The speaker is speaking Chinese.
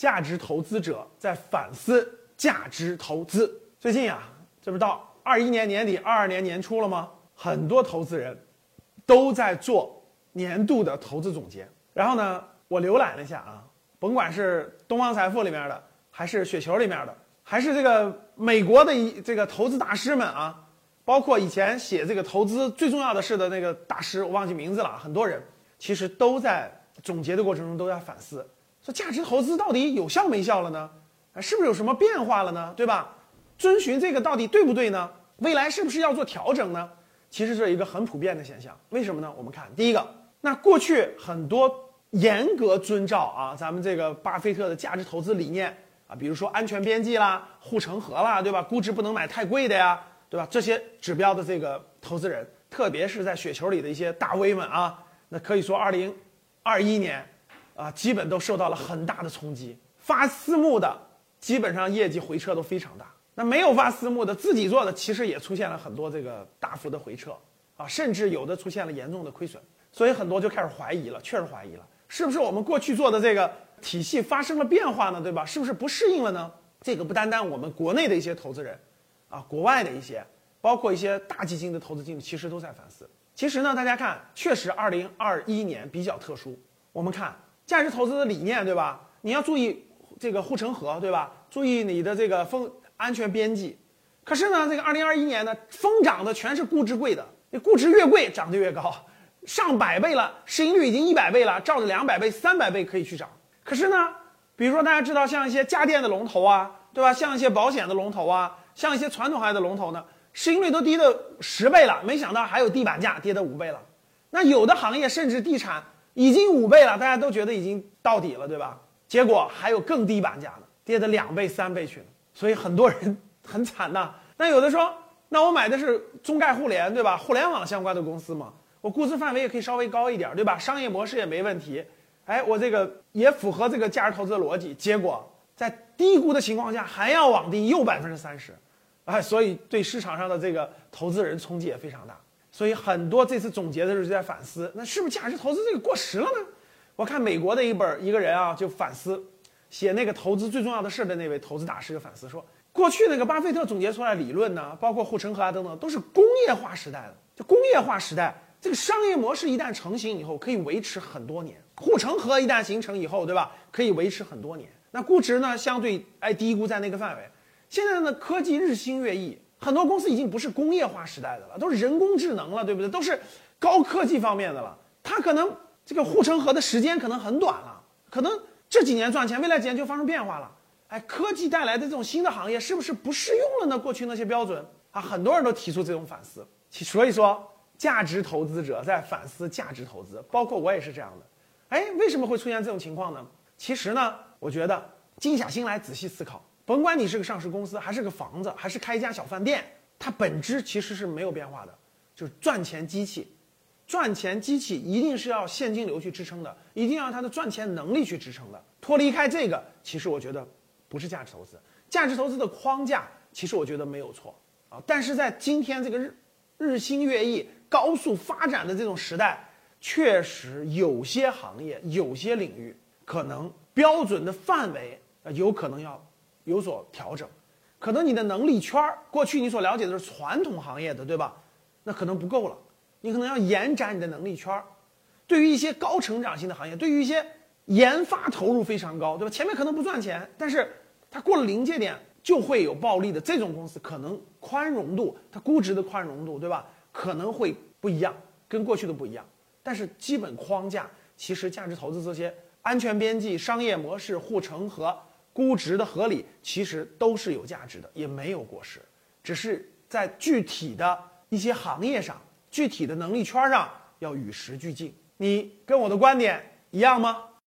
价值投资者在反思价值投资。最近啊，这不是到二一年年底、二二年年初了吗？很多投资人都在做年度的投资总结。然后呢，我浏览了一下啊，甭管是东方财富里面的，还是雪球里面的，还是这个美国的一这个投资大师们啊，包括以前写这个投资最重要的事的那个大师，我忘记名字了。很多人其实都在总结的过程中都在反思，说价值投资到底有效没效了呢？啊，是不是有什么变化了呢？对吧？遵循这个到底对不对呢？未来是不是要做调整呢？其实这是一个很普遍的现象。为什么呢？我们看第一个，那过去很多严格遵照啊，咱们这个巴菲特的价值投资理念啊，比如说安全边际啦、护城河啦，对吧？估值不能买太贵的呀，对吧？这些指标的这个投资人，特别是在雪球里的一些大 V 们啊，那可以说二零二一年啊，基本都受到了很大的冲击。发私募的基本上业绩回撤都非常大。那没有发私募的，自己做的，其实也出现了很多这个大幅的回撤啊，甚至有的出现了严重的亏损，所以很多就开始怀疑了，确实怀疑了，是不是我们过去做的这个体系发生了变化呢？对吧？是不是不适应了呢？这个不单单我们国内的一些投资人，啊，国外的一些，包括一些大基金的投资经理，其实都在反思。其实呢，大家看，确实二零二一年比较特殊。我们看价值投资的理念，对吧？你要注意这个护城河，对吧？注意你的这个风。安全边际，可是呢，这个二零二一年呢，疯涨的全是估值贵的，你估值越贵，涨得越高，上百倍了，市盈率已经一百倍了，照着两百倍、三百倍可以去涨。可是呢，比如说大家知道，像一些家电的龙头啊，对吧？像一些保险的龙头啊，像一些传统行业的龙头呢，市盈率都低的十倍了，没想到还有地板价跌的五倍了。那有的行业甚至地产已经五倍了，大家都觉得已经到底了，对吧？结果还有更低板价的，跌的两倍、三倍去了。所以很多人很惨呐。那有的说，那我买的是中概互联，对吧？互联网相关的公司嘛，我估值范围也可以稍微高一点，对吧？商业模式也没问题。哎，我这个也符合这个价值投资的逻辑。结果在低估的情况下还要往低，又百分之三十，哎，所以对市场上的这个投资人冲击也非常大。所以很多这次总结的时候就在反思，那是不是价值投资这个过时了呢？我看美国的一本一个人啊就反思。写那个投资最重要的事的那位投资大师就反思说，过去那个巴菲特总结出来理论呢，包括护城河啊等等，都是工业化时代的。就工业化时代，这个商业模式一旦成型以后，可以维持很多年。护城河一旦形成以后，对吧？可以维持很多年。那估值呢，相对哎低估在那个范围。现在呢，科技日新月异，很多公司已经不是工业化时代的了，都是人工智能了，对不对？都是高科技方面的了。它可能这个护城河的时间可能很短了，可能。这几年赚钱，未来几年就发生变化了。哎，科技带来的这种新的行业是不是不适用了呢？过去那些标准啊，很多人都提出这种反思。所以说，价值投资者在反思价值投资，包括我也是这样的。哎，为什么会出现这种情况呢？其实呢，我觉得静下心来仔细思考，甭管你是个上市公司，还是个房子，还是开一家小饭店，它本质其实是没有变化的，就是赚钱机器。赚钱机器一定是要现金流去支撑的，一定要它的赚钱能力去支撑的。脱离开这个，其实我觉得不是价值投资。价值投资的框架，其实我觉得没有错啊。但是在今天这个日日新月异、高速发展的这种时代，确实有些行业、有些领域，可能标准的范围啊，有可能要有所调整。可能你的能力圈，过去你所了解的是传统行业的，对吧？那可能不够了。你可能要延展你的能力圈，对于一些高成长性的行业，对于一些研发投入非常高，对吧？前面可能不赚钱，但是它过了临界点就会有暴利的这种公司，可能宽容度，它估值的宽容度，对吧？可能会不一样，跟过去的不一样。但是基本框架，其实价值投资这些安全边际、商业模式、护城河、估值的合理，其实都是有价值的，也没有过时，只是在具体的一些行业上。具体的能力圈上要与时俱进，你跟我的观点一样吗？